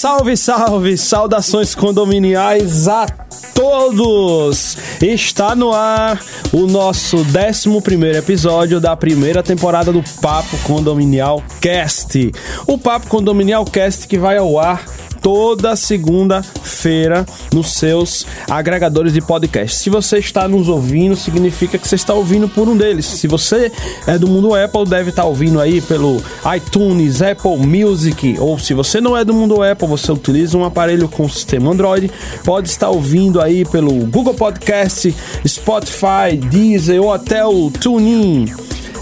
Salve, salve! Saudações condominiais a todos! Está no ar o nosso 11 episódio da primeira temporada do Papo Condominial Cast. O Papo Condominial Cast que vai ao ar toda segunda-feira nos seus agregadores de podcast. Se você está nos ouvindo, significa que você está ouvindo por um deles. Se você é do mundo Apple, deve estar ouvindo aí pelo iTunes, Apple Music, ou se você não é do mundo Apple, você utiliza um aparelho com sistema Android, pode estar ouvindo aí pelo Google Podcast, Spotify, Deezer ou até o TuneIn.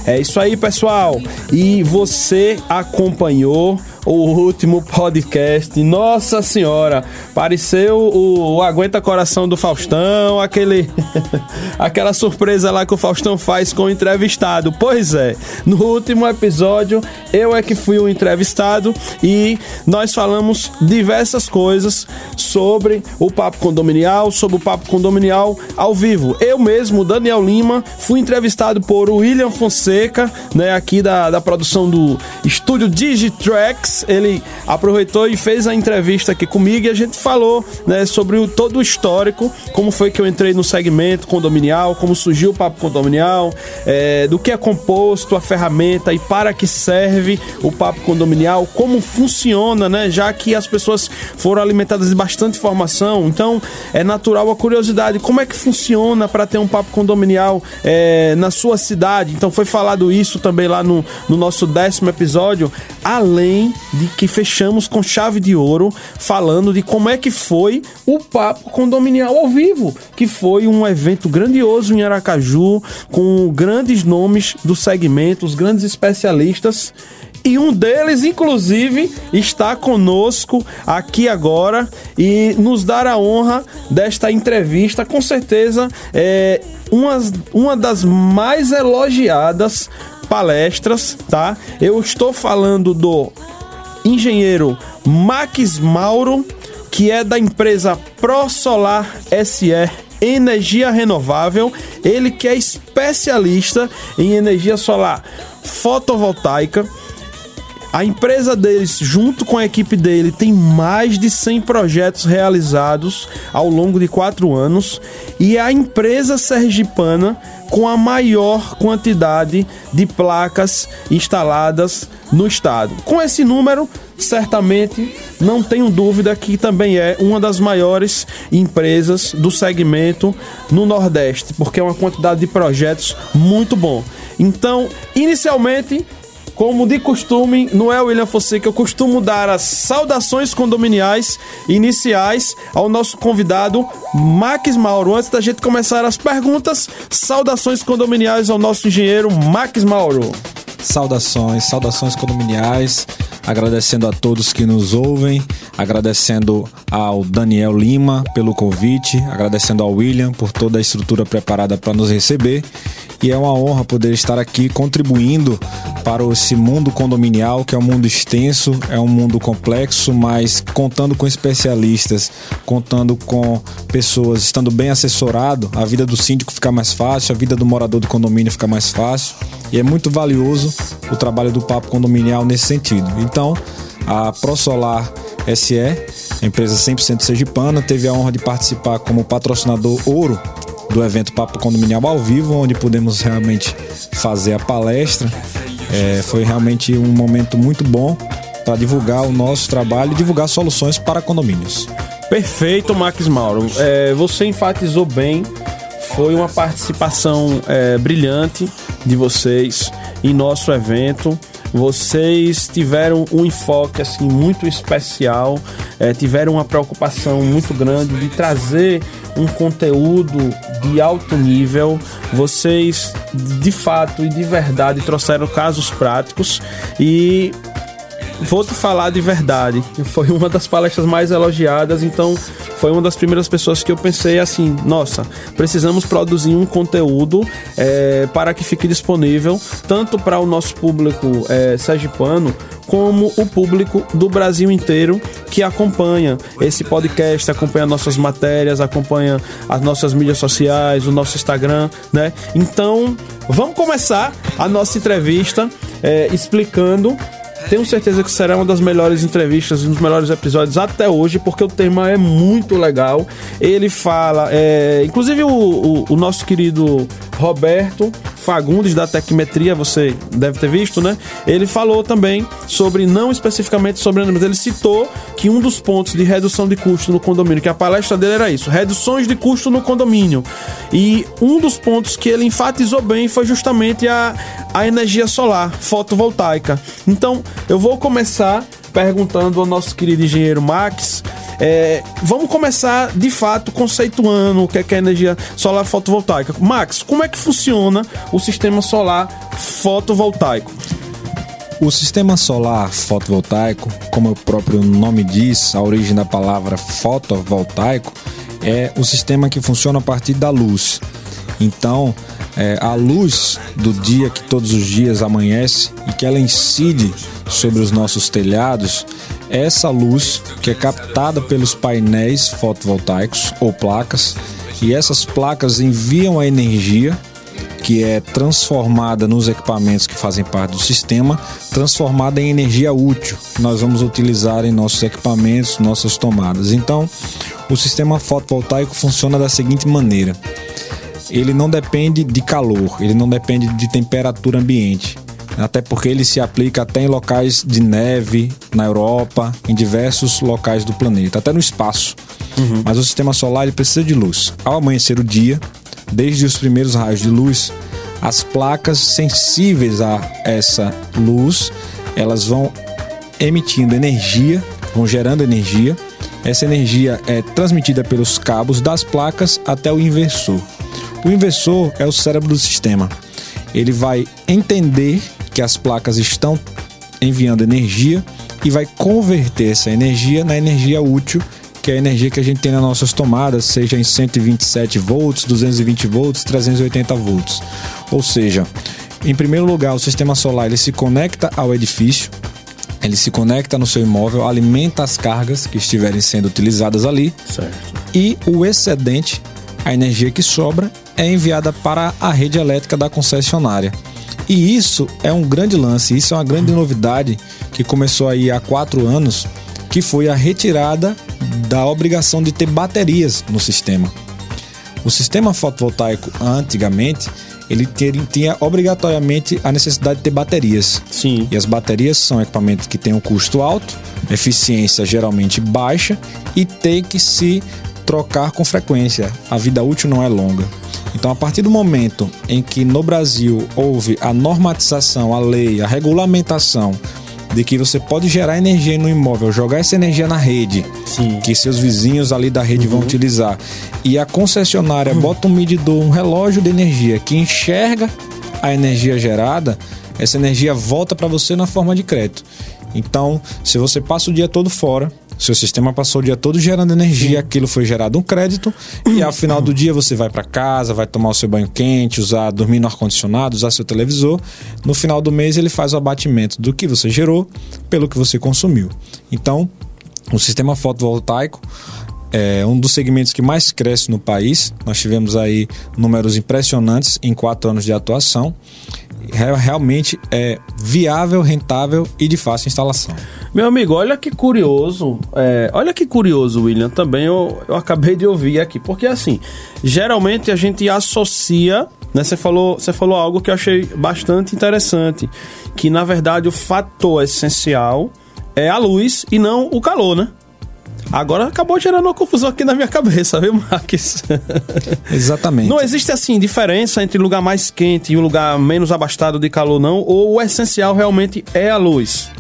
É isso aí, pessoal. E você acompanhou o último podcast. Nossa Senhora, pareceu o, o Aguenta Coração do Faustão, aquele aquela surpresa lá que o Faustão faz com o entrevistado. Pois é, no último episódio eu é que fui o entrevistado e nós falamos diversas coisas sobre o Papo Condominial, sobre o Papo Condominial ao vivo. Eu mesmo, Daniel Lima, fui entrevistado por William Fonseca, né, aqui da, da produção do estúdio Digitracks ele aproveitou e fez a entrevista aqui comigo e a gente falou né, sobre o, todo o histórico, como foi que eu entrei no segmento condominial, como surgiu o papo condominial, é, do que é composto a ferramenta e para que serve o papo condominial, como funciona, né? Já que as pessoas foram alimentadas de bastante informação, então é natural a curiosidade, como é que funciona para ter um papo condominial é, na sua cidade? Então foi falado isso também lá no, no nosso décimo episódio, além de que fechamos com chave de ouro, falando de como é que foi o Papo Condominial ao vivo, que foi um evento grandioso em Aracaju, com grandes nomes do segmento, os grandes especialistas. E um deles, inclusive, está conosco aqui agora e nos dar a honra desta entrevista. Com certeza, é uma, uma das mais elogiadas palestras, tá? Eu estou falando do engenheiro Max Mauro, que é da empresa ProSolar SE Energia Renovável, ele que é especialista em energia solar fotovoltaica. A empresa deles, junto com a equipe dele, tem mais de 100 projetos realizados ao longo de quatro anos. E a empresa sergipana com a maior quantidade de placas instaladas no estado. Com esse número, certamente não tenho dúvida que também é uma das maiores empresas do segmento no Nordeste, porque é uma quantidade de projetos muito bom. Então, inicialmente, como de costume, no é William Fonseca, eu costumo dar as saudações condominiais iniciais ao nosso convidado Max Mauro. Antes da gente começar as perguntas, saudações condominiais ao nosso engenheiro Max Mauro. Saudações, saudações condominiais, agradecendo a todos que nos ouvem, agradecendo ao Daniel Lima pelo convite, agradecendo ao William por toda a estrutura preparada para nos receber. E é uma honra poder estar aqui contribuindo para esse mundo condominial, que é um mundo extenso, é um mundo complexo, mas contando com especialistas, contando com pessoas estando bem assessorado, a vida do síndico fica mais fácil, a vida do morador do condomínio fica mais fácil, e é muito valioso o trabalho do Papo Condominial nesse sentido. Então, a ProSolar SE, empresa 100% sergipana, teve a honra de participar como patrocinador ouro do evento Papo Condominial ao vivo, onde pudemos realmente fazer a palestra. É, foi realmente um momento muito bom para divulgar o nosso trabalho e divulgar soluções para condomínios. Perfeito, Max Mauro. É, você enfatizou bem. Foi uma participação é, brilhante de vocês em nosso evento. Vocês tiveram um enfoque assim muito especial, é, tiveram uma preocupação muito grande de trazer um conteúdo de alto nível. Vocês de fato e de verdade trouxeram casos práticos e vou te falar de verdade. Foi uma das palestras mais elogiadas, então foi uma das primeiras pessoas que eu pensei assim: nossa, precisamos produzir um conteúdo é, para que fique disponível tanto para o nosso público é, sergipano como o público do Brasil inteiro que acompanha esse podcast, acompanha nossas matérias, acompanha as nossas mídias sociais, o nosso Instagram, né? Então, vamos começar a nossa entrevista é, explicando tenho certeza que será uma das melhores entrevistas, um dos melhores episódios até hoje, porque o tema é muito legal. Ele fala, é, inclusive o, o, o nosso querido Roberto Fagundes da Tecmetria, você deve ter visto, né? Ele falou também sobre, não especificamente sobre mas ele citou que um dos pontos de redução de custo no condomínio, que a palestra dele era isso, reduções de custo no condomínio. E um dos pontos que ele enfatizou bem foi justamente a, a energia solar, fotovoltaica. Então, eu vou começar perguntando ao nosso querido engenheiro Max é, vamos começar de fato conceituando o que é, que é energia solar fotovoltaica. Max, como é que funciona o sistema solar fotovoltaico? O sistema solar fotovoltaico, como o próprio nome diz, a origem da palavra fotovoltaico, é o sistema que funciona a partir da luz. Então, é, a luz do dia que todos os dias amanhece e que ela incide sobre os nossos telhados, essa luz que é captada pelos painéis fotovoltaicos ou placas, e essas placas enviam a energia que é transformada nos equipamentos que fazem parte do sistema, transformada em energia útil que nós vamos utilizar em nossos equipamentos, nossas tomadas. Então, o sistema fotovoltaico funciona da seguinte maneira: ele não depende de calor, ele não depende de temperatura ambiente até porque ele se aplica até em locais de neve, na Europa, em diversos locais do planeta, até no espaço. Uhum. Mas o sistema solar ele precisa de luz. Ao amanhecer o dia, desde os primeiros raios de luz, as placas sensíveis a essa luz, elas vão emitindo energia, vão gerando energia. Essa energia é transmitida pelos cabos das placas até o inversor. O inversor é o cérebro do sistema. Ele vai entender que as placas estão enviando energia e vai converter essa energia na energia útil, que é a energia que a gente tem nas nossas tomadas, seja em 127 volts, 220 volts, 380 volts. Ou seja, em primeiro lugar, o sistema solar ele se conecta ao edifício, ele se conecta no seu imóvel, alimenta as cargas que estiverem sendo utilizadas ali, certo. e o excedente, a energia que sobra, é enviada para a rede elétrica da concessionária. E isso é um grande lance, isso é uma grande novidade que começou aí há quatro anos, que foi a retirada da obrigação de ter baterias no sistema. O sistema fotovoltaico antigamente ele tinha obrigatoriamente a necessidade de ter baterias. Sim. E as baterias são equipamentos que têm um custo alto, eficiência geralmente baixa e tem que se trocar com frequência. A vida útil não é longa. Então, a partir do momento em que no Brasil houve a normatização, a lei, a regulamentação de que você pode gerar energia no imóvel, jogar essa energia na rede, Sim. que seus vizinhos ali da rede uhum. vão utilizar, e a concessionária uhum. bota um medidor, um relógio de energia que enxerga a energia gerada, essa energia volta para você na forma de crédito. Então, se você passa o dia todo fora, seu sistema passou o dia todo gerando energia, Sim. aquilo foi gerado um crédito e ao final do dia você vai para casa, vai tomar o seu banho quente, usar, dormir no ar condicionado, usar seu televisor. No final do mês ele faz o abatimento do que você gerou pelo que você consumiu. Então, o sistema fotovoltaico é um dos segmentos que mais cresce no país. Nós tivemos aí números impressionantes em quatro anos de atuação realmente é viável, rentável e de fácil instalação. Meu amigo, olha que curioso. É, olha que curioso, William. Também eu, eu acabei de ouvir aqui. Porque assim, geralmente a gente associa. Né, você, falou, você falou algo que eu achei bastante interessante. Que na verdade o fator essencial é a luz e não o calor, né? Agora acabou gerando uma confusão aqui na minha cabeça, viu, Marques? Exatamente. Não existe, assim, diferença entre lugar mais quente e um lugar menos abastado de calor, não? Ou o essencial realmente é a luz?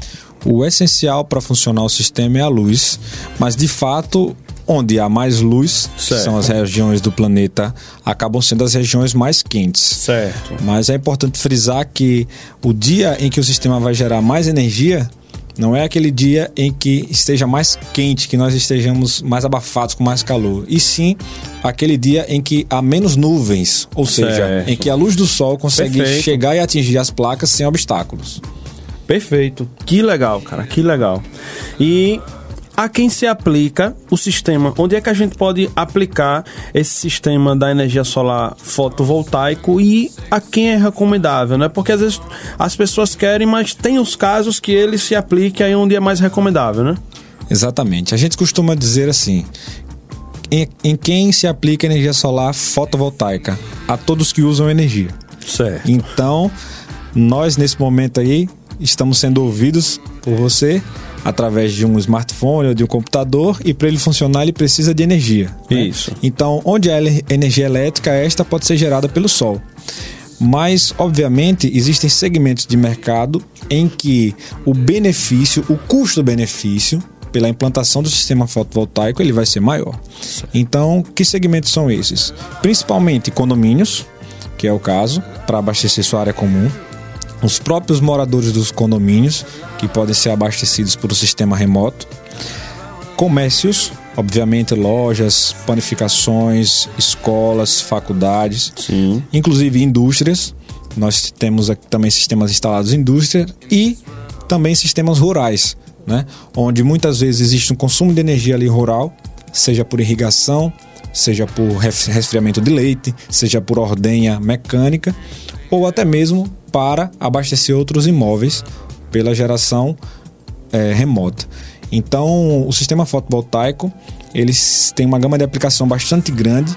O essencial para funcionar o sistema é a luz, mas de fato onde há mais luz, certo. são as regiões do planeta, acabam sendo as regiões mais quentes. Certo. Mas é importante frisar que o dia em que o sistema vai gerar mais energia Não é aquele dia em que esteja mais quente, que nós estejamos mais abafados com mais calor. E sim aquele dia em que há menos nuvens, ou seja, Certo. em que a luz do sol consegue Perfeito. chegar e atingir as placas sem obstáculos. Perfeito. Que legal, cara. Que legal. E a quem se aplica o sistema? Onde é que a gente pode aplicar esse sistema da energia solar fotovoltaico e a quem é recomendável, né? Porque às vezes as pessoas querem, mas tem os casos que ele se aplique aí onde é mais recomendável, né? Exatamente. A gente costuma dizer assim: em, em quem se aplica energia solar fotovoltaica? A todos que usam energia. Certo. Então, nós nesse momento aí estamos sendo ouvidos por você através de um smartphone ou de um computador e para ele funcionar ele precisa de energia. né? Isso. Então, onde há ele- energia elétrica, esta pode ser gerada pelo sol. Mas, obviamente, existem segmentos de mercado em que o benefício, o custo-benefício pela implantação do sistema fotovoltaico, ele vai ser maior. Então, que segmentos são esses? Principalmente condomínios, que é o caso, para abastecer sua área comum. Os próprios moradores dos condomínios, que podem ser abastecidos por um sistema remoto comércios, obviamente lojas, panificações, escolas, faculdades, Sim. inclusive indústrias. Nós temos aqui também sistemas instalados em indústria e também sistemas rurais, né? onde muitas vezes existe um consumo de energia ali rural, seja por irrigação, seja por resfriamento de leite, seja por ordenha mecânica, ou até mesmo para abastecer outros imóveis pela geração é, remota. Então, o sistema fotovoltaico eles têm uma gama de aplicação bastante grande,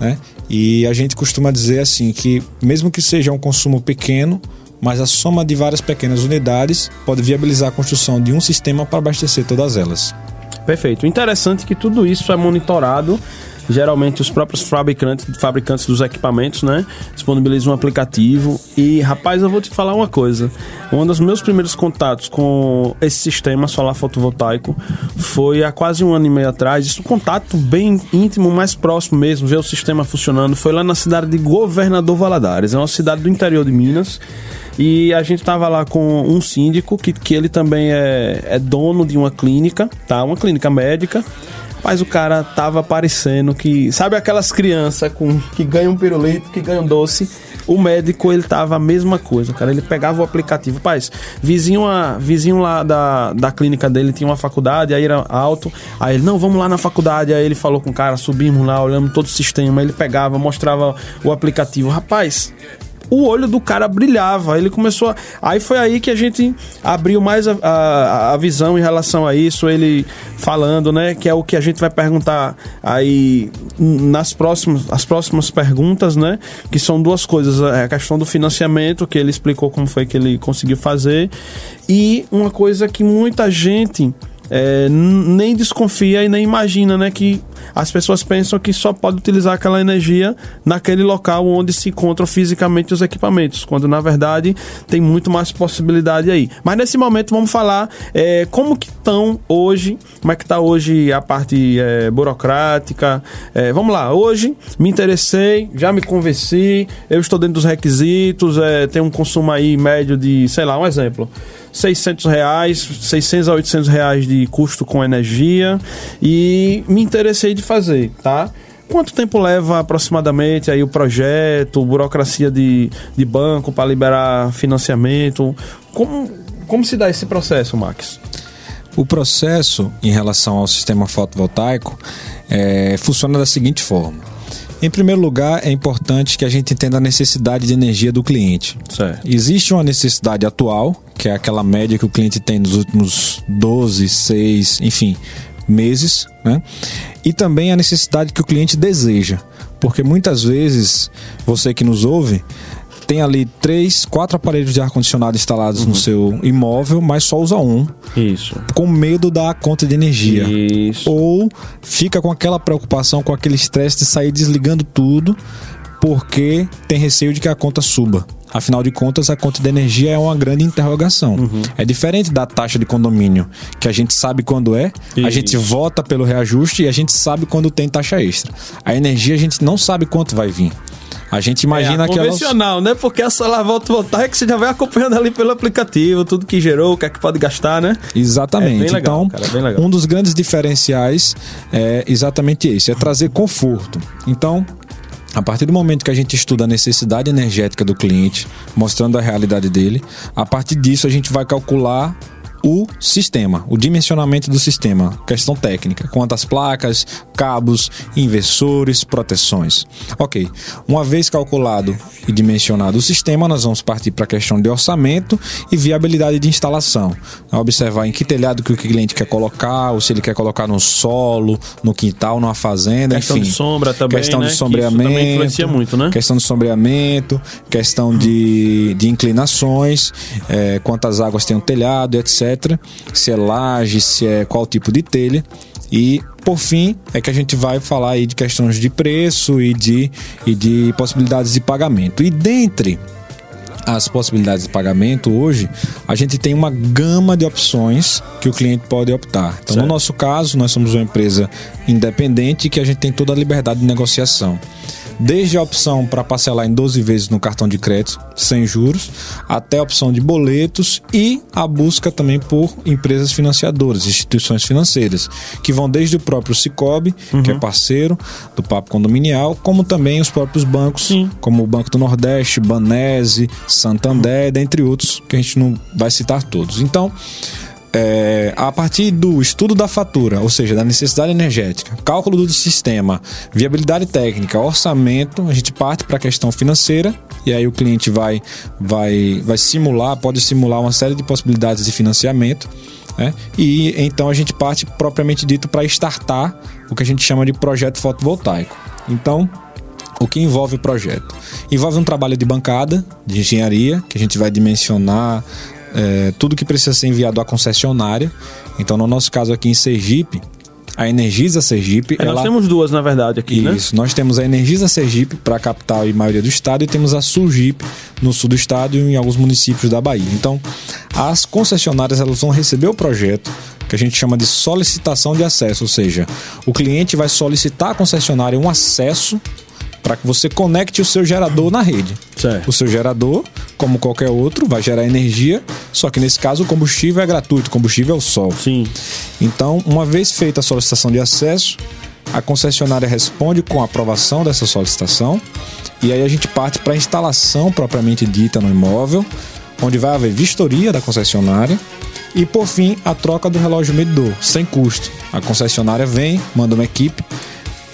né? E a gente costuma dizer assim que mesmo que seja um consumo pequeno, mas a soma de várias pequenas unidades pode viabilizar a construção de um sistema para abastecer todas elas. Perfeito. Interessante que tudo isso é monitorado. Geralmente os próprios fabricantes, fabricantes dos equipamentos, né, disponibilizam um aplicativo. E rapaz, eu vou te falar uma coisa. Um dos meus primeiros contatos com esse sistema solar fotovoltaico foi há quase um ano e meio atrás. Isso um contato bem íntimo, mais próximo mesmo, ver o sistema funcionando. Foi lá na cidade de Governador Valadares, é uma cidade do interior de Minas. E a gente tava lá com um síndico, que, que ele também é, é dono de uma clínica, tá? Uma clínica médica. Mas o cara tava parecendo que. Sabe aquelas crianças com, que ganham um pirulito, que ganham doce? O médico, ele tava a mesma coisa, cara. Ele pegava o aplicativo. Paz, vizinho, a, vizinho lá da, da clínica dele tinha uma faculdade, aí era alto. Aí ele, não, vamos lá na faculdade. Aí ele falou com o cara, subimos lá, olhamos todo o sistema. Ele pegava, mostrava o aplicativo. Rapaz, o olho do cara brilhava. Ele começou. A... Aí foi aí que a gente abriu mais a, a, a visão em relação a isso. Ele falando, né? Que é o que a gente vai perguntar aí nas próximas, as próximas perguntas, né? Que são duas coisas: é a questão do financiamento, que ele explicou como foi que ele conseguiu fazer, e uma coisa que muita gente. é, nem desconfia e nem imagina, né? Que as pessoas pensam que só pode utilizar aquela energia naquele local onde se encontram fisicamente os equipamentos, quando na verdade tem muito mais possibilidade aí. Mas nesse momento vamos falar é, como que estão hoje, como é que está hoje a parte é, burocrática. É, vamos lá, hoje me interessei, já me convenci, eu estou dentro dos requisitos, é, tem um consumo aí médio de, sei lá, um exemplo. 600 reais, 600 a 800 reais de custo com energia e me interessei de fazer, tá? Quanto tempo leva aproximadamente aí o projeto, burocracia de, de banco para liberar financiamento? Como, como se dá esse processo, Max? O processo em relação ao sistema fotovoltaico é, funciona da seguinte forma. Em primeiro lugar, é importante que a gente entenda a necessidade de energia do cliente. Certo. Existe uma necessidade atual, que é aquela média que o cliente tem nos últimos 12, 6, enfim, meses, né? E também a necessidade que o cliente deseja. Porque muitas vezes, você que nos ouve, tem ali três, quatro aparelhos de ar-condicionado instalados no seu imóvel, mas só usa um, Isso. com medo da conta de energia. Isso. Ou fica com aquela preocupação, com aquele estresse de sair desligando tudo porque tem receio de que a conta suba. Afinal de contas, a conta de energia é uma grande interrogação. Uhum. É diferente da taxa de condomínio, que a gente sabe quando é, a Isso. gente vota pelo reajuste e a gente sabe quando tem taxa extra. A energia a gente não sabe quanto vai vir. A gente imagina é, a que convencional, né? Porque a solar volta voltar é que você já vai acompanhando ali pelo aplicativo, tudo que gerou, o que é que pode gastar, né? Exatamente. É legal, então, cara, é um dos grandes diferenciais é exatamente esse, é trazer conforto. Então, a partir do momento que a gente estuda a necessidade energética do cliente, mostrando a realidade dele, a partir disso a gente vai calcular o sistema, o dimensionamento do sistema, questão técnica, quantas placas, cabos, inversores, proteções. Ok, uma vez calculado e dimensionado o sistema, nós vamos partir para a questão de orçamento e viabilidade de instalação. A observar em que telhado que o cliente quer colocar, ou se ele quer colocar no solo, no quintal, numa fazenda, Questão enfim. de sombra também, Questão né? de sombreamento. também influencia muito, né? Questão de sombreamento, questão de, de inclinações, é, quantas águas tem o telhado, etc. Se é laje, se é qual tipo de telha. E, por fim, é que a gente vai falar aí de questões de preço e de, e de possibilidades de pagamento. E dentre as possibilidades de pagamento hoje, a gente tem uma gama de opções que o cliente pode optar. Então, Certo. no nosso caso, nós somos uma empresa independente que a gente tem toda a liberdade de negociação. Desde a opção para parcelar em 12 vezes no cartão de crédito, sem juros, até a opção de boletos e a busca também por empresas financiadoras, instituições financeiras, que vão desde o próprio Cicobi, que é parceiro do Papo Condominial, como também os próprios bancos, Sim. como o Banco do Nordeste, Banese, Santander, dentre outros, que a gente não vai citar todos. Então, é, a partir do estudo da fatura, ou seja, da necessidade energética, cálculo do sistema, viabilidade técnica, orçamento, a gente parte para a questão financeira e aí o cliente vai, vai, vai simular, pode simular uma série de possibilidades de financiamento. né? E então a gente parte propriamente dito para startar o que a gente chama de projeto fotovoltaico. Então, o que envolve o projeto? Envolve um trabalho de bancada, de engenharia, que a gente vai dimensionar é, tudo que precisa ser enviado à concessionária. Então, no nosso caso aqui em Sergipe, a Energisa Sergipe. É, nós ela... temos duas, na verdade, aqui, né? Isso, nós temos a Energisa Sergipe para a capital e maioria do estado e temos a Sulgipe no sul do estado e em alguns municípios da Bahia. Então, as concessionárias elas vão receber o projeto que a gente chama de solicitação de acesso, ou seja, o cliente vai solicitar à concessionária um acesso para que você conecte o seu gerador na rede. Certo. O seu gerador, como qualquer outro, vai gerar energia, só que nesse caso o combustível é gratuito, o combustível é o sol. Sim. Então, uma vez feita a solicitação de acesso, a concessionária responde com a aprovação dessa solicitação e aí a gente parte para a instalação propriamente dita no imóvel, onde vai haver vistoria da concessionária e, por fim, a troca do relógio medidor, sem custo. A concessionária vem, manda uma equipe,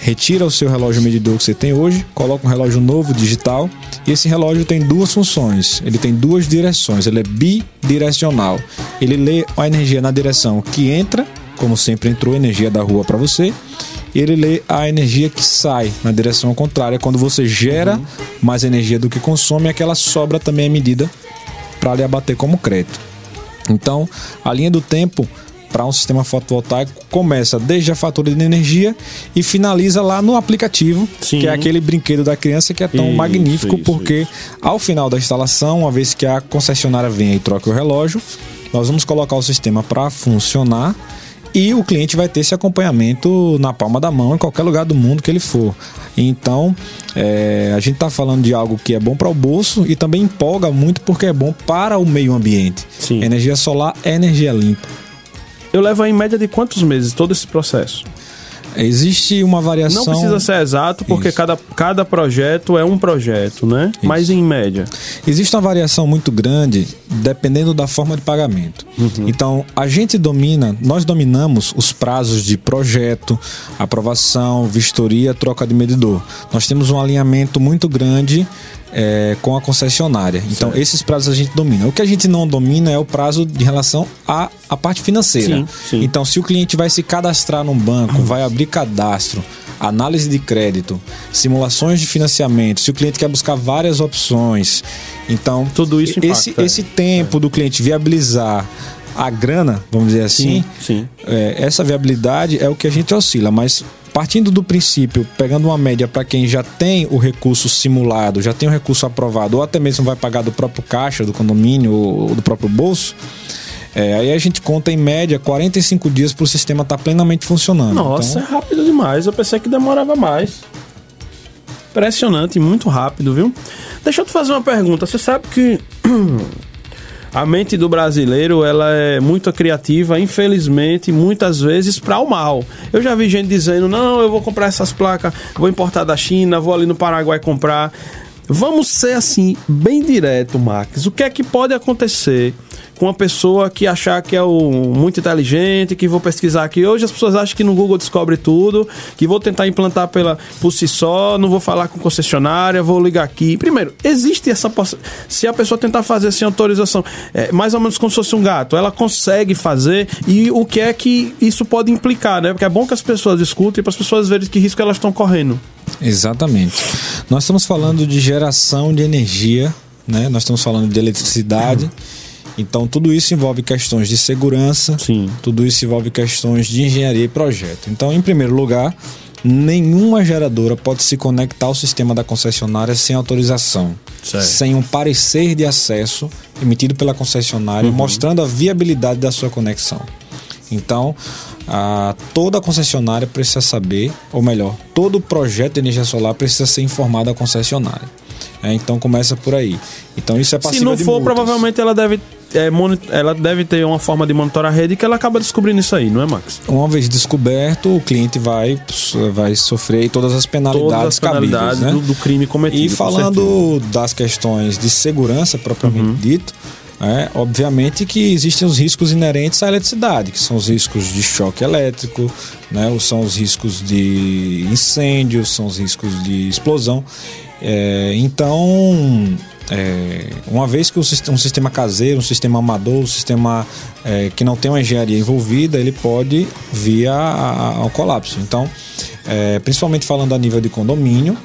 retira o seu relógio medidor que você tem hoje, coloca um relógio novo digital e esse relógio tem duas funções. Ele tem duas direções, ele é bidirecional. Ele lê a energia na direção que entra, como sempre entrou energia da rua para você, e ele lê a energia que sai na direção contrária. Quando você gera mais energia do que consome, aquela sobra também é medida para lhe abater como crédito. Então, a linha do tempo para um sistema fotovoltaico começa desde a fatura de energia e finaliza lá no aplicativo, Sim. que é aquele brinquedo da criança que é tão Isso, magnífico, isso, porque ao final da instalação, uma vez que a concessionária vem e troca o relógio, nós vamos colocar o sistema para funcionar e o cliente vai ter esse acompanhamento na palma da mão em qualquer lugar do mundo que ele for. Então, é, a gente está falando de algo que é bom para o bolso e também empolga muito porque é bom para o meio ambiente. Sim. Energia solar é energia limpa. Eu levo em média de quantos meses todo esse processo? Existe uma variação. Não precisa ser exato, porque Isso. cada, cada projeto é um projeto, né? Mas em média. Existe uma variação muito grande dependendo da forma de pagamento. Então, a gente domina, nós dominamos os prazos de projeto, aprovação, vistoria, troca de medidor. Nós temos um alinhamento muito grande é, com a concessionária. Então, esses prazos a gente domina. O que a gente não domina é o prazo de relação à, à parte financeira. Sim, sim. Então, se o cliente vai se cadastrar num banco, vai abrir cadastro, análise de crédito, simulações de financiamento, se o cliente quer buscar várias opções, então Tudo isso esse, impacta, é. esse tempo do cliente viabilizar a grana, vamos dizer assim, sim. é, essa viabilidade é o que a gente oscila, mas partindo do princípio, pegando uma média para quem já tem o recurso simulado, já tem o recurso aprovado, ou até mesmo vai pagar do próprio caixa, do condomínio ou do próprio bolso, é, aí a gente conta em média 45 dias para o sistema estar tá plenamente funcionando. Nossa, então... é rápido demais. Eu pensei que demorava mais. Impressionante, muito rápido, viu? Deixa eu te fazer uma pergunta. Você sabe que a mente do brasileiro ela é muito criativa, infelizmente, muitas vezes para o mal. Eu já vi gente dizendo: não, eu vou comprar essas placas, vou importar da China, vou ali no Paraguai comprar. Vamos ser assim, bem direto, Max. O que é que pode acontecer com uma pessoa que achar que é o, muito inteligente, que vou pesquisar aqui. Hoje as pessoas acham que no Google descobre tudo, que vou tentar implantar pela, por si só, não vou falar com concessionária, vou ligar aqui. Primeiro, existe essa se a pessoa tentar fazer sem autorização, é, mais ou menos como se fosse um gato, ela consegue fazer e o que é que isso pode implicar, né? Porque é bom que as pessoas escutem para as pessoas verem que risco elas estão correndo. Exatamente. Nós estamos falando de geração de energia, né? Nós estamos falando de eletricidade. Então, tudo isso envolve questões de segurança, Sim. tudo isso envolve questões de engenharia e projeto. Então, em primeiro lugar, nenhuma geradora pode se conectar ao sistema da concessionária sem autorização, certo. sem um parecer de acesso emitido pela concessionária uhum. mostrando a viabilidade da sua conexão. Então, a, toda concessionária precisa saber, ou melhor, todo projeto de energia solar precisa ser informado à concessionária. É, então começa por aí. Então isso é passiva Se não for, provavelmente ela deve é, ela deve ter uma forma de monitorar a rede que ela acaba descobrindo isso aí, não é, Max? Uma vez descoberto, o cliente vai, vai sofrer todas as penalidades, todas as penalidades cabíveis, né? do, do, crime cometido. E falando das questões de segurança propriamente uhum. dito, é, obviamente que existem os riscos inerentes à eletricidade, que são os riscos de choque elétrico, né, são os riscos de incêndio, são os riscos de explosão. É, então, é, uma vez que um sistema caseiro, um sistema amador, um sistema é, que não tem uma engenharia envolvida, ele pode vir ao colapso. Então, é, principalmente falando a nível de condomínio,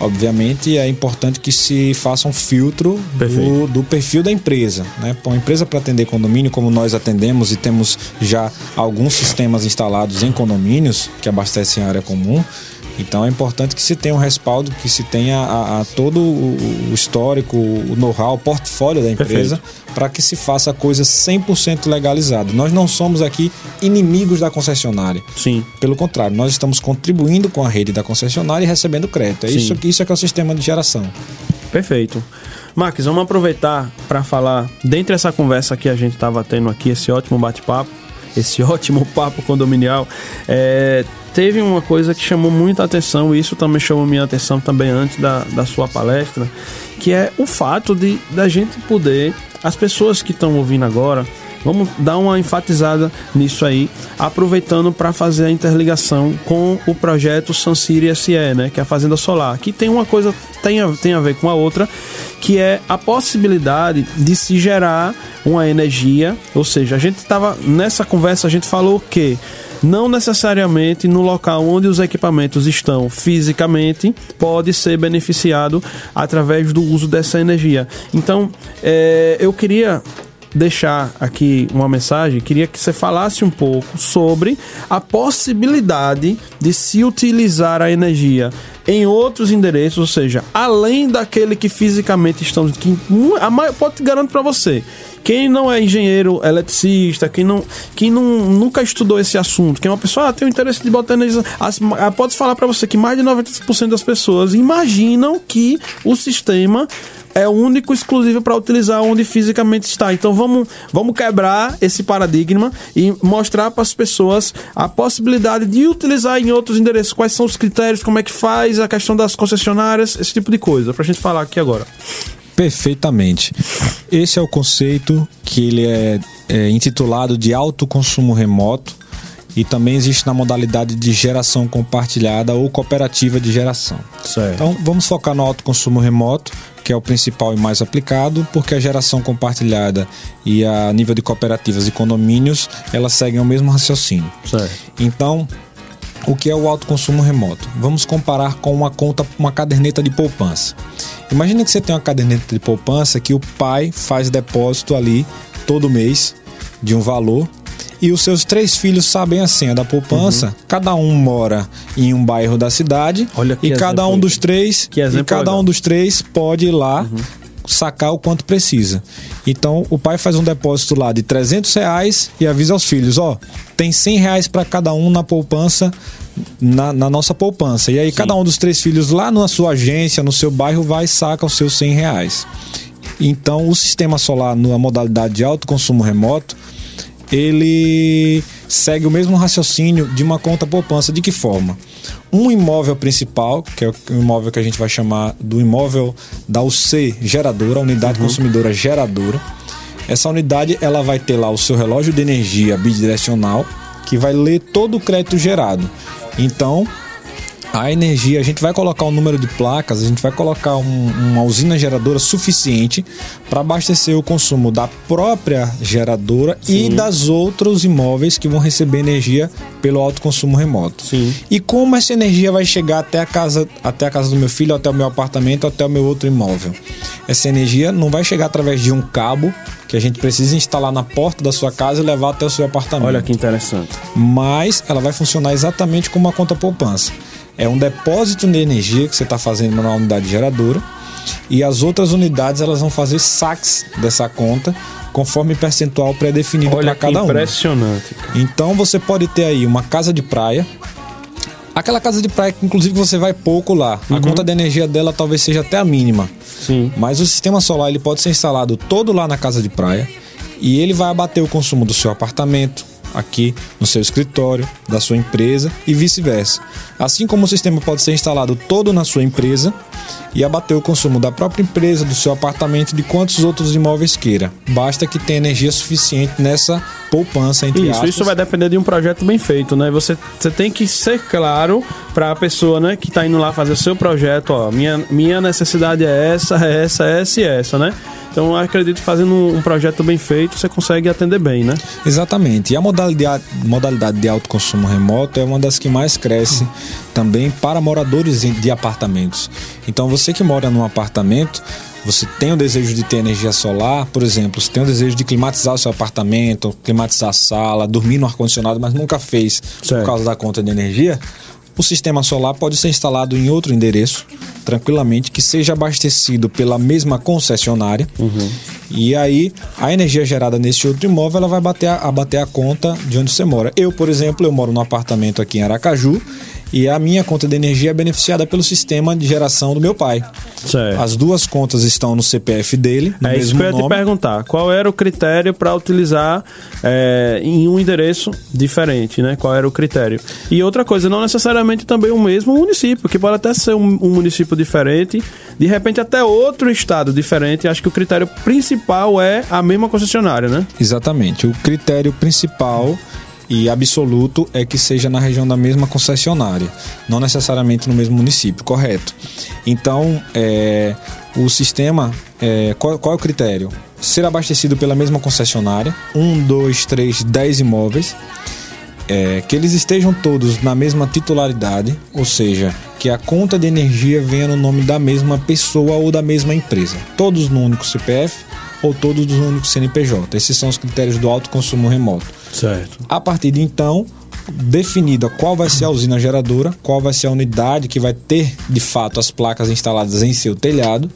obviamente é importante que se faça um filtro do, do, perfil da empresa. Né? Uma empresa para atender condomínio, como nós atendemos e temos já alguns sistemas instalados em condomínios que abastecem a área comum, então é importante que se tenha um respaldo, que se tenha a, a todo o histórico, o know-how, o portfólio da empresa, para que se faça a coisa 100% legalizada. Nós não somos aqui inimigos da concessionária. Sim. Pelo contrário, nós estamos contribuindo com a rede da concessionária e recebendo crédito. É isso, isso é que é o sistema de geração. Perfeito. Max, vamos aproveitar para falar, dentre essa conversa que a gente estava tendo aqui, esse ótimo bate-papo, esse ótimo papo condominial, é, teve uma coisa que chamou muita atenção, e isso também chamou minha atenção também antes da, da sua palestra, que é o fato de da gente poder, as pessoas que estão ouvindo agora, vamos dar uma enfatizada nisso aí, aproveitando para fazer a interligação com o projeto Sansiri SE, né, que é a Fazenda Solar, que tem uma coisa tem a, tem a ver com a outra, que é a possibilidade de se gerar uma energia, ou seja, a gente estava nessa conversa a gente falou que não necessariamente no local onde os equipamentos estão fisicamente pode ser beneficiado através do uso dessa energia. Então, é, eu queria deixar aqui uma mensagem, queria que você falasse um pouco sobre a possibilidade de se utilizar a energia em outros endereços, ou seja, além daquele que fisicamente estão. Que, a maior, pode garanto para você quem não é engenheiro eletricista, quem, não, quem não, nunca estudou esse assunto, quem é uma pessoa ah, tem o interesse de botar energia. Ah, pode falar para você que mais de 90% das pessoas imaginam que o sistema é único, exclusivo para utilizar onde fisicamente está. Então vamos, vamos quebrar esse paradigma e mostrar para as pessoas a possibilidade de utilizar em outros endereços. Quais são os critérios, como é que faz, a questão das concessionárias, esse tipo de coisa, para a gente falar aqui agora. Perfeitamente. Esse é o conceito que ele é, é intitulado de autoconsumo remoto e também existe na modalidade de geração compartilhada ou cooperativa de geração. Certo. Então vamos focar no autoconsumo remoto, que é o principal e mais aplicado, porque a geração compartilhada e a nível de cooperativas e condomínios, elas seguem o mesmo raciocínio. Certo. Então, o que é o autoconsumo remoto? Vamos comparar com uma conta, uma caderneta de poupança. Imagina que você tem uma caderneta de poupança que o pai faz depósito ali todo mês de um valor e os seus três filhos sabem a senha da poupança. Cada um mora em um bairro da cidade Uhum. Olha que e cada um dos três Que e cada legal. Uhum. um dos três pode ir lá sacar o quanto precisa. Então o pai faz um depósito lá de 300 reais e avisa aos filhos, ó, tem 100 reais para cada um na poupança, na, na nossa poupança. E aí cada um dos três filhos lá na sua agência, no seu bairro, vai e saca os seus 100 reais. Então o sistema solar na modalidade de alto consumo remoto, ele segue o mesmo raciocínio de uma conta poupança. De que forma? Um imóvel principal, que é o imóvel que a gente vai chamar do imóvel da UC geradora, unidade consumidora geradora. Essa unidade ela vai ter lá o seu relógio de energia bidirecional, que vai ler todo o crédito gerado. Então, a energia, a gente vai colocar um número de placas, a gente vai colocar um- uma usina geradora suficiente para abastecer o consumo da própria geradora e das outros imóveis que vão receber energia pelo alto consumo remoto. Sim. E como essa energia vai chegar até a casa, até a casa do meu filho, até o meu apartamento, até o meu outro imóvel? Essa energia não vai chegar através de um cabo que a gente precisa instalar na porta da sua casa e levar até o seu apartamento Olha que interessante. mas ela vai funcionar exatamente como uma conta poupança. É um depósito de energia que você está fazendo na unidade geradora e as outras unidades elas vão fazer saques dessa conta conforme percentual pré-definido para cada um. impressionante. cara. Então você pode ter aí uma casa de praia. Aquela casa de praia que inclusive você vai pouco lá. A conta de energia dela talvez seja até a mínima. Sim. Mas o sistema solar ele pode ser instalado todo lá na casa de praia e ele vai abater o consumo do seu apartamento, aqui no seu escritório, da sua empresa e vice-versa. Assim como o sistema pode ser instalado todo na sua empresa e abater o consumo da própria empresa, do seu apartamento, de quantos outros imóveis queira. Basta que tenha energia suficiente nessa poupança entre Isso, aspas. isso vai depender de um projeto bem feito, né? Você, você tem que ser claro para a pessoa, né, que tá indo lá fazer o seu projeto, ó, minha, minha necessidade é essa, é essa, é essa e essa, né? Então eu acredito que fazendo um, projeto bem feito, você consegue atender bem, né? Exatamente. E a modalidade, modalidade de alto consumo remoto é uma das que mais cresce também para moradores de apartamentos. Então você que mora num apartamento, você tem o desejo de ter energia solar, por exemplo, você tem o desejo de climatizar o seu apartamento, climatizar a sala, dormir no ar-condicionado, mas nunca fez Certo. por causa da conta de energia. O sistema solar pode ser instalado em outro endereço, tranquilamente, que seja abastecido pela mesma concessionária. E aí, a energia gerada nesse outro imóvel, ela vai bater a, a bater a conta de onde você mora. Eu, por exemplo, eu moro num apartamento aqui em Aracaju e a minha conta de energia é beneficiada pelo sistema de geração do meu pai. Certo. As duas contas estão no CPF dele, no É isso que eu ia te nome. perguntar. Qual era o critério para utilizar é, em um endereço diferente, né? Qual era o critério? E outra coisa, não necessariamente também o mesmo município, que pode até ser um, um município diferente, de repente até outro estado diferente. Acho que o critério principal é a mesma concessionária, né? Exatamente. O critério principal e absoluto é que seja na região da mesma concessionária, não necessariamente no mesmo município, correto? Então, é, o sistema, é, qual, qual é o critério? Ser abastecido pela mesma concessionária, um, dois, três, dez imóveis, é, que eles estejam todos na mesma titularidade, ou seja, que a conta de energia venha no nome da mesma pessoa ou da mesma empresa, todos no único CPF ou todos no único CNPJ. Esses são os critérios do alto consumo remoto. Certo. A partir de então, definida qual vai ser a usina geradora, qual vai ser a unidade que vai ter de fato as placas instaladas em seu telhado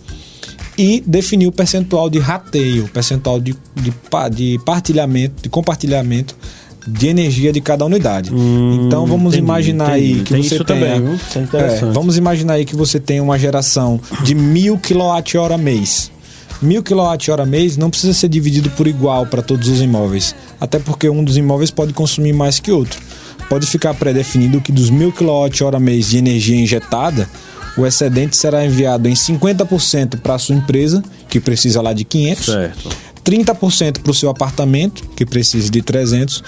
e definir o percentual de rateio, percentual de, de, de partilhamento, de compartilhamento de energia de cada unidade. então vamos entendi, imaginar aí entendi. que Tem você isso tenha, também, é. É, vamos imaginar aí que você tem uma geração de mil kWh mês. Mil kWh mês não precisa ser dividido por igual para todos os imóveis, até porque um dos imóveis pode consumir mais que outro. Pode ficar pré-definido que dos mil kWh mês de energia injetada, o excedente será enviado em 50% para a sua empresa, que precisa lá de 500, Certo. 30% para o seu apartamento, que precisa de 300,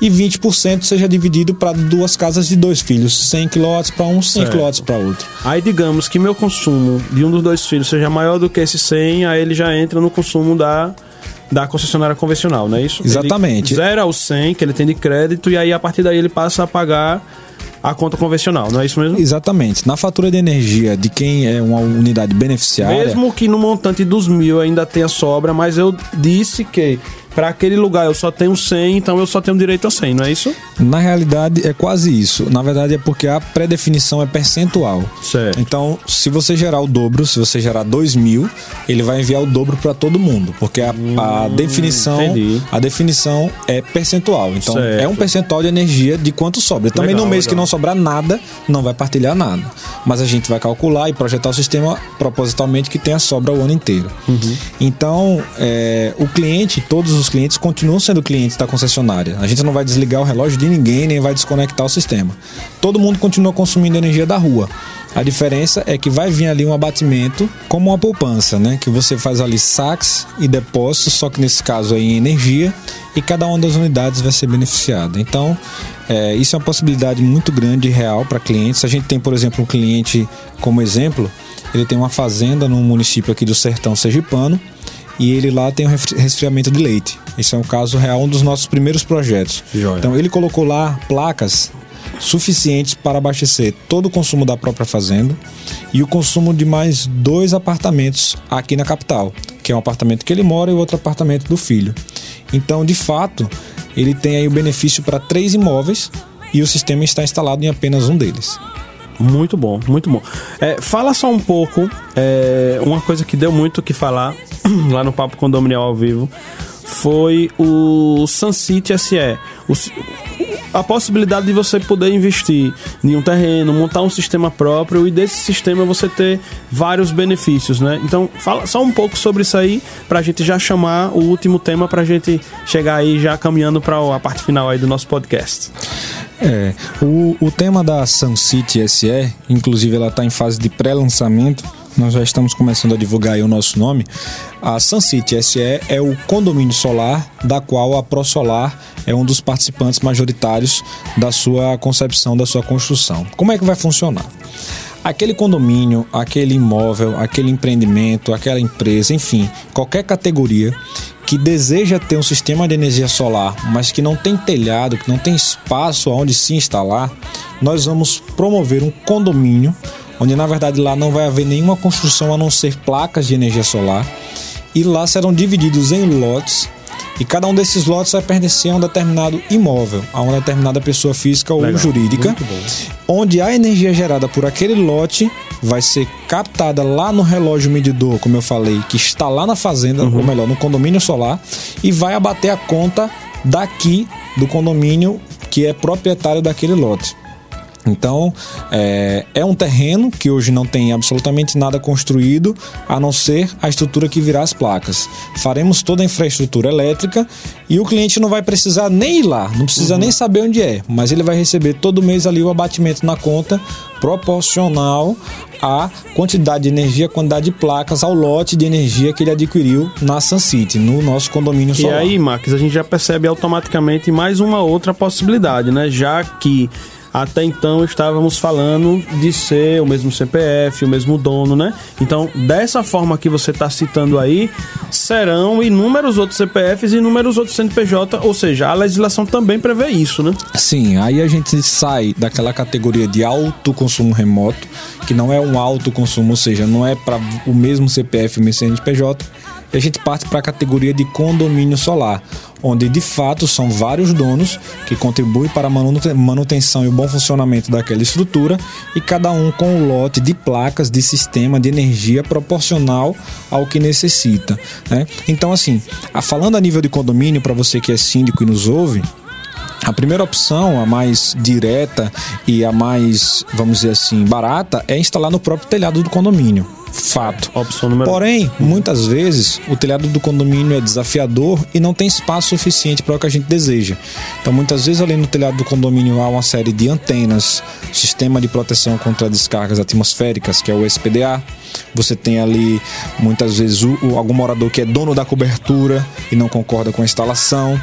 e 20% seja dividido para duas casas de dois filhos, 100 kW para um, 100 Certo. kW para outro. Aí digamos que meu consumo de um dos dois filhos seja maior do que esse 100, aí ele já entra no consumo da, da concessionária convencional, não é isso? Exatamente. Ele zera o 100 que ele tem de crédito e aí a partir daí ele passa a pagar a conta convencional, não é isso mesmo? Exatamente. Na fatura de energia de quem é uma unidade beneficiária, Mesmo que no montante dos mil ainda tenha sobra, mas eu disse que para aquele lugar eu só tenho 100, então eu só tenho direito a 100, não é isso? Na realidade, é quase isso. Na verdade, é porque a pré-definição é percentual. Certo. Então, se você gerar o dobro, se você gerar 2 mil, ele vai enviar o dobro para todo mundo. Porque a, a definição entendi. a definição é percentual. Então, Certo. é um percentual de energia de quanto sobra. Também Legal, no mês que legal. não sobrar nada, não vai partilhar nada. Mas a gente vai calcular e projetar o sistema propositalmente que tenha sobra o ano inteiro. Uhum. Então, é, o cliente, todos os clientes continuam sendo clientes da concessionária. A gente não vai desligar o relógio de ninguém, nem vai desconectar o sistema. Todo mundo continua consumindo energia da rua. A diferença é que vai vir ali um abatimento como uma poupança, né? Que você faz ali saques e depósitos, só que nesse caso é em energia, e cada uma das unidades vai ser beneficiada. Então, é, isso é uma possibilidade muito grande e real para clientes. A gente tem, por exemplo, um cliente como exemplo, ele tem uma fazenda num município aqui do Sertão Sergipano, e ele lá tem um resfriamento de leite. Esse é um caso real, um dos nossos primeiros projetos. Joia. Então ele colocou lá placas suficientes para abastecer todo o consumo da própria fazenda e o consumo de mais dois apartamentos aqui na capital, que é um apartamento que ele mora e outro apartamento do filho. Então, de fato, ele tem aí o benefício para três imóveis e o sistema está instalado em apenas um deles. Muito bom, muito bom. É, fala só um pouco, é, uma coisa que deu muito o que falar lá no Papo Condominial ao vivo foi o Suncity SE. O a possibilidade de você poder investir em um terreno, montar um sistema próprio e desse sistema você ter vários benefícios, né? Então, fala só um pouco sobre isso aí pra gente já chamar o último tema pra gente chegar aí já caminhando pra a parte final aí do nosso podcast. É, o, o tema da Sun City SE, inclusive ela está em fase de pré-lançamento, nós já estamos começando a divulgar o nosso nome. A Sun City SE é o condomínio solar da qual a ProSolar é um dos participantes majoritários da sua concepção, da sua construção. Como é que vai funcionar? Aquele condomínio, aquele imóvel, aquele empreendimento, aquela empresa, enfim, qualquer categoria que deseja ter um sistema de energia solar, mas que não tem telhado, que não tem espaço onde se instalar, nós vamos promover um condomínio, onde na verdade lá não vai haver nenhuma construção a não ser placas de energia solar, e lá serão divididos em lotes. E cada um desses lotes vai pertencer a um determinado imóvel, a uma determinada pessoa física ou Legal, jurídica, onde a energia gerada por aquele lote vai ser captada lá no relógio medidor, como eu falei, que está lá na fazenda, ou melhor, no condomínio solar, e vai abater a conta daqui do condomínio que é proprietário daquele lote. Então, é, é um terreno que hoje não tem absolutamente nada construído, a não ser a estrutura que virá as placas. Faremos toda a infraestrutura elétrica e o cliente não vai precisar nem ir lá, não precisa nem saber onde é, mas ele vai receber todo mês ali o abatimento na conta proporcional à quantidade de energia, quantidade de placas, ao lote de energia que ele adquiriu na Sun City, no nosso condomínio E solar. aí, Max, a gente já percebe automaticamente mais uma outra possibilidade, né? Já que até então estávamos falando de ser o mesmo CPF, o mesmo dono, né? Então, dessa forma que você está citando aí, serão inúmeros outros CPFs e inúmeros outros CNPJ, ou seja, a legislação também prevê isso, né? Sim, aí a gente sai daquela categoria de alto consumo remoto, que não é um alto consumo, ou seja, não é para o mesmo CPF, o mesmo CNPJ, e a gente parte para a categoria de condomínio solar, onde de fato são vários donos que contribuem para a manute- manutenção e o bom funcionamento daquela estrutura e cada um com o lote de placas de sistema de energia proporcional ao que necessita. Né? Então, assim, falando a nível de condomínio, para você que é síndico e nos ouve, a primeira opção, a mais direta e a mais, vamos dizer assim, barata, é instalar no próprio telhado do condomínio. Fato. Opção número Porém, muitas vezes o telhado do condomínio é desafiador e não tem espaço suficiente para o que a gente deseja. Então, muitas vezes, ali no telhado do condomínio há uma série de antenas, sistema de proteção contra descargas atmosféricas, que é o SPDA. Você tem ali, muitas vezes, o, o- algum morador que é dono da cobertura e não concorda com a instalação.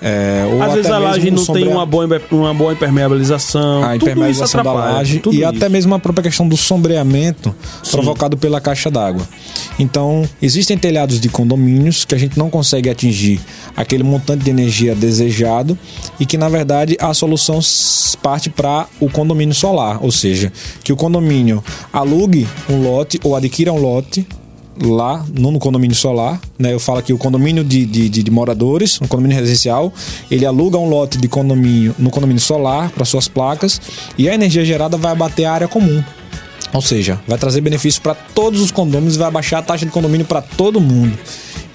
É, ou Às vezes até a laje não tem uma boa, uma boa impermeabilização. a impermeabilização da laje e isso. até mesmo a própria questão do sombreamento provocado pela caixa d'água. Então, existem telhados de condomínios que a gente não consegue atingir aquele montante de energia desejado e que, na verdade, a solução parte para o condomínio solar, ou seja, que o condomínio alugue um lote ou adquira um lote lá no, condomínio solar, né? Eu falo aqui o condomínio de, de, de, de moradores, um condomínio residencial, ele aluga um lote de condomínio no condomínio solar para suas placas e a energia gerada vai abater a área comum. Ou seja, vai trazer benefício para todos os condomínios e vai baixar a taxa de condomínio para todo mundo.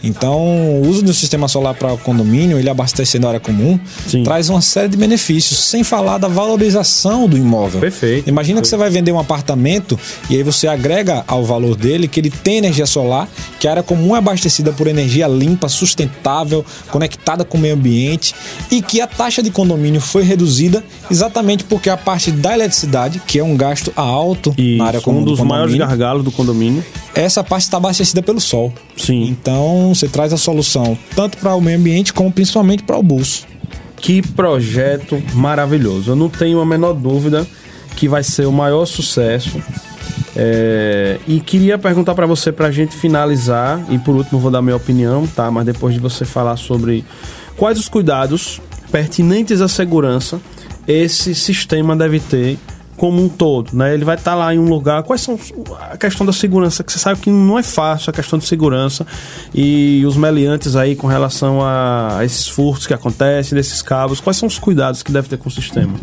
Então, o uso do sistema solar para o condomínio, ele abastecendo a área comum, Sim. traz uma série de benefícios, sem falar da valorização do imóvel. Perfeito. Imagina que você vai vender um apartamento e aí você agrega ao valor dele que ele tem energia solar, que a área comum é abastecida por energia limpa, sustentável, conectada com o meio ambiente e que a taxa de condomínio foi reduzida exatamente porque a parte da eletricidade, que é um gasto alto E na área comum um dos do maiores gargalos do condomínio. Essa parte está abastecida pelo sol. Sim. Então você traz a solução tanto para o meio ambiente como principalmente para o bolso. Que projeto maravilhoso. Eu não tenho a menor dúvida que vai ser o maior sucesso. É, e queria perguntar para você, para a gente finalizar, e por último vou dar minha opinião, tá? Mas depois de você falar sobre quais os cuidados pertinentes à segurança esse sistema deve ter como um todo, né? Ele vai estar lá em um lugar. Quais são a questão da segurança? Que você sabe que não é fácil a questão de segurança e os meliantes aí com relação a, esses furtos que acontecem desses cabos. Quais são os cuidados que deve ter com o sistema?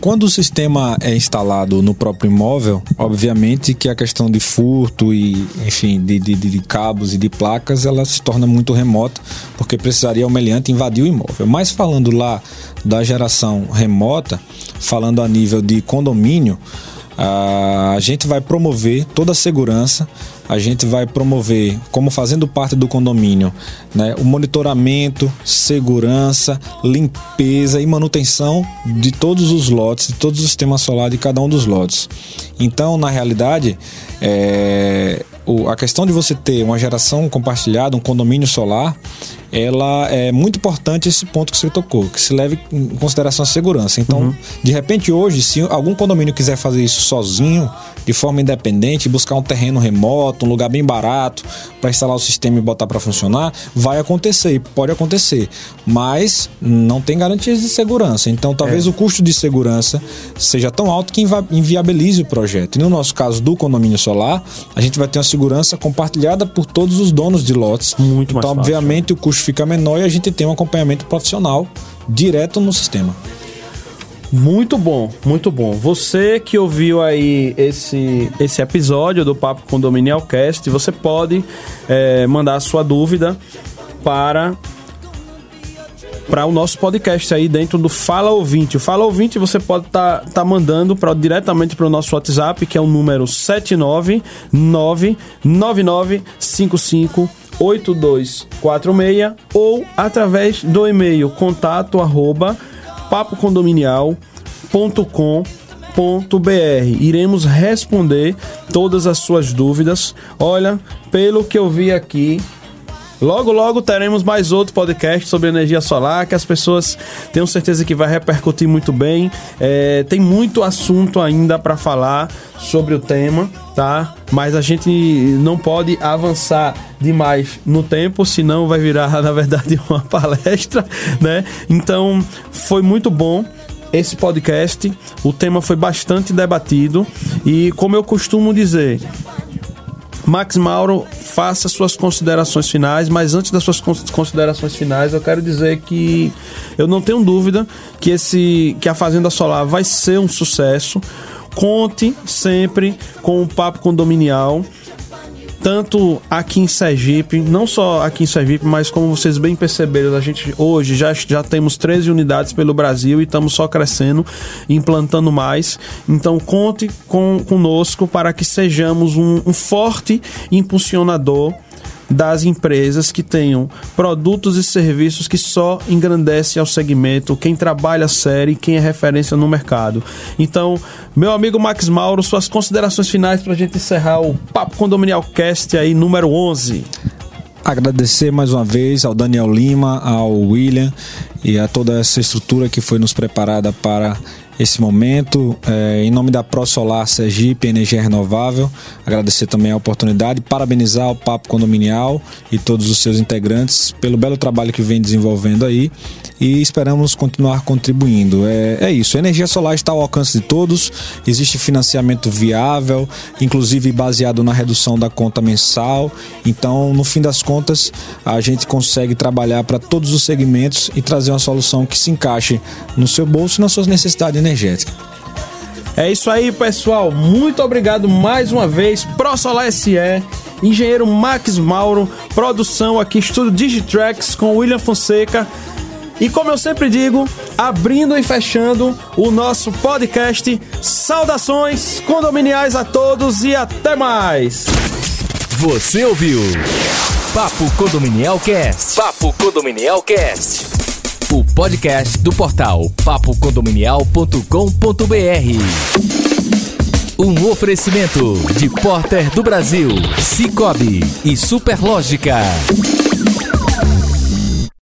Quando o sistema é instalado no próprio imóvel, obviamente que a questão de furto e, enfim, de- de- de cabos e de placas, ela se torna muito remota, porque precisaria o meliante invadir o imóvel. Mas falando lá da geração remota, falando a nível de condomínio, a gente vai promover toda a segurança, a gente vai promover, como fazendo parte do condomínio, né, o monitoramento, segurança, limpeza e manutenção de todos os lotes, de todos os sistemas solares de cada um dos lotes. Então, na realidade, é, a questão de você ter uma geração compartilhada, um condomínio solar, ela é muito importante esse ponto que você tocou, que se leve em consideração a segurança. Então, de repente hoje, se algum condomínio quiser fazer isso sozinho, de forma independente, buscar um terreno remoto, um lugar bem barato para instalar o sistema e botar para funcionar, vai acontecer, pode acontecer, mas não tem garantias de segurança. Então, talvez o custo de segurança seja tão alto que inviabilize o projeto. E no nosso caso do condomínio solar, a gente vai ter uma segurança compartilhada por todos os donos de lotes. Muito mais então, fácil. obviamente, o custo fica menor e a gente tem um acompanhamento profissional direto no sistema. Muito bom, muito bom. Você que ouviu aí esse, esse episódio do Papo Condominial Cast, você pode eh, mandar a sua dúvida para para o nosso podcast aí dentro do Fala Ouvinte. O Fala Ouvinte você pode estar tá, tá mandando pra, diretamente para o nosso WhatsApp, que é o número 79999558246 ou através do e-mail contato arroba papocondominial.com.br. Iremos responder todas as suas dúvidas. Olha, pelo que eu vi aqui, Logo, logo teremos mais outro podcast sobre energia solar que as pessoas tenham certeza que vai repercutir muito bem. É, tem muito assunto ainda para falar sobre o tema, tá? Mas a gente não pode avançar demais no tempo, senão vai virar, na verdade, uma palestra, né? Então, foi muito bom esse podcast. O tema foi bastante debatido e, como eu costumo dizer, Max Mauro, faça suas considerações finais, mas antes das suas cons- considerações finais, eu quero dizer que eu não tenho dúvida que esse que a Fazenda Solar vai ser um sucesso. Conte sempre com o Papo Condominial, tanto aqui em Sergipe, não só aqui em Sergipe, mas como vocês bem perceberam, a gente hoje já, já temos 13 unidades pelo Brasil e estamos só crescendo, implantando mais. Então conte com, conosco para que sejamos um, um forte impulsionador das empresas que tenham produtos e serviços que só engrandecem ao segmento, quem trabalha sério e quem é referência no mercado. Então, meu amigo Max Mauro, suas considerações finais para a gente encerrar o Papo Condominial Cast aí, número 11. Agradecer mais uma vez ao Daniel Lima, ao William e a toda essa estrutura que foi nos preparada para esse momento. É, em nome da ProSolar Sergipe Energia Renovável, agradecer também a oportunidade, parabenizar o Papo Condominial e todos os seus integrantes pelo belo trabalho que vem desenvolvendo aí e esperamos continuar contribuindo. É, é isso, a energia solar está ao alcance de todos, existe financiamento viável, inclusive baseado na redução da conta mensal. Então, no fim das contas, a gente consegue trabalhar para todos os segmentos e trazer uma solução que se encaixe no seu bolso e nas suas necessidades energéticas. É isso aí, pessoal. Muito obrigado mais uma vez. ProSolar SE, engenheiro Max Mauro, produção aqui, estúdio Digitrax com William Fonseca. E como eu sempre digo, abrindo e fechando o nosso podcast. Saudações condominiais a todos e até mais. Você ouviu Papo Condominial Cast. Papo Condominial Cast. O podcast do portal papocondominial.com.br. Um oferecimento de Porter do Brasil, Cicobi e Superlógica.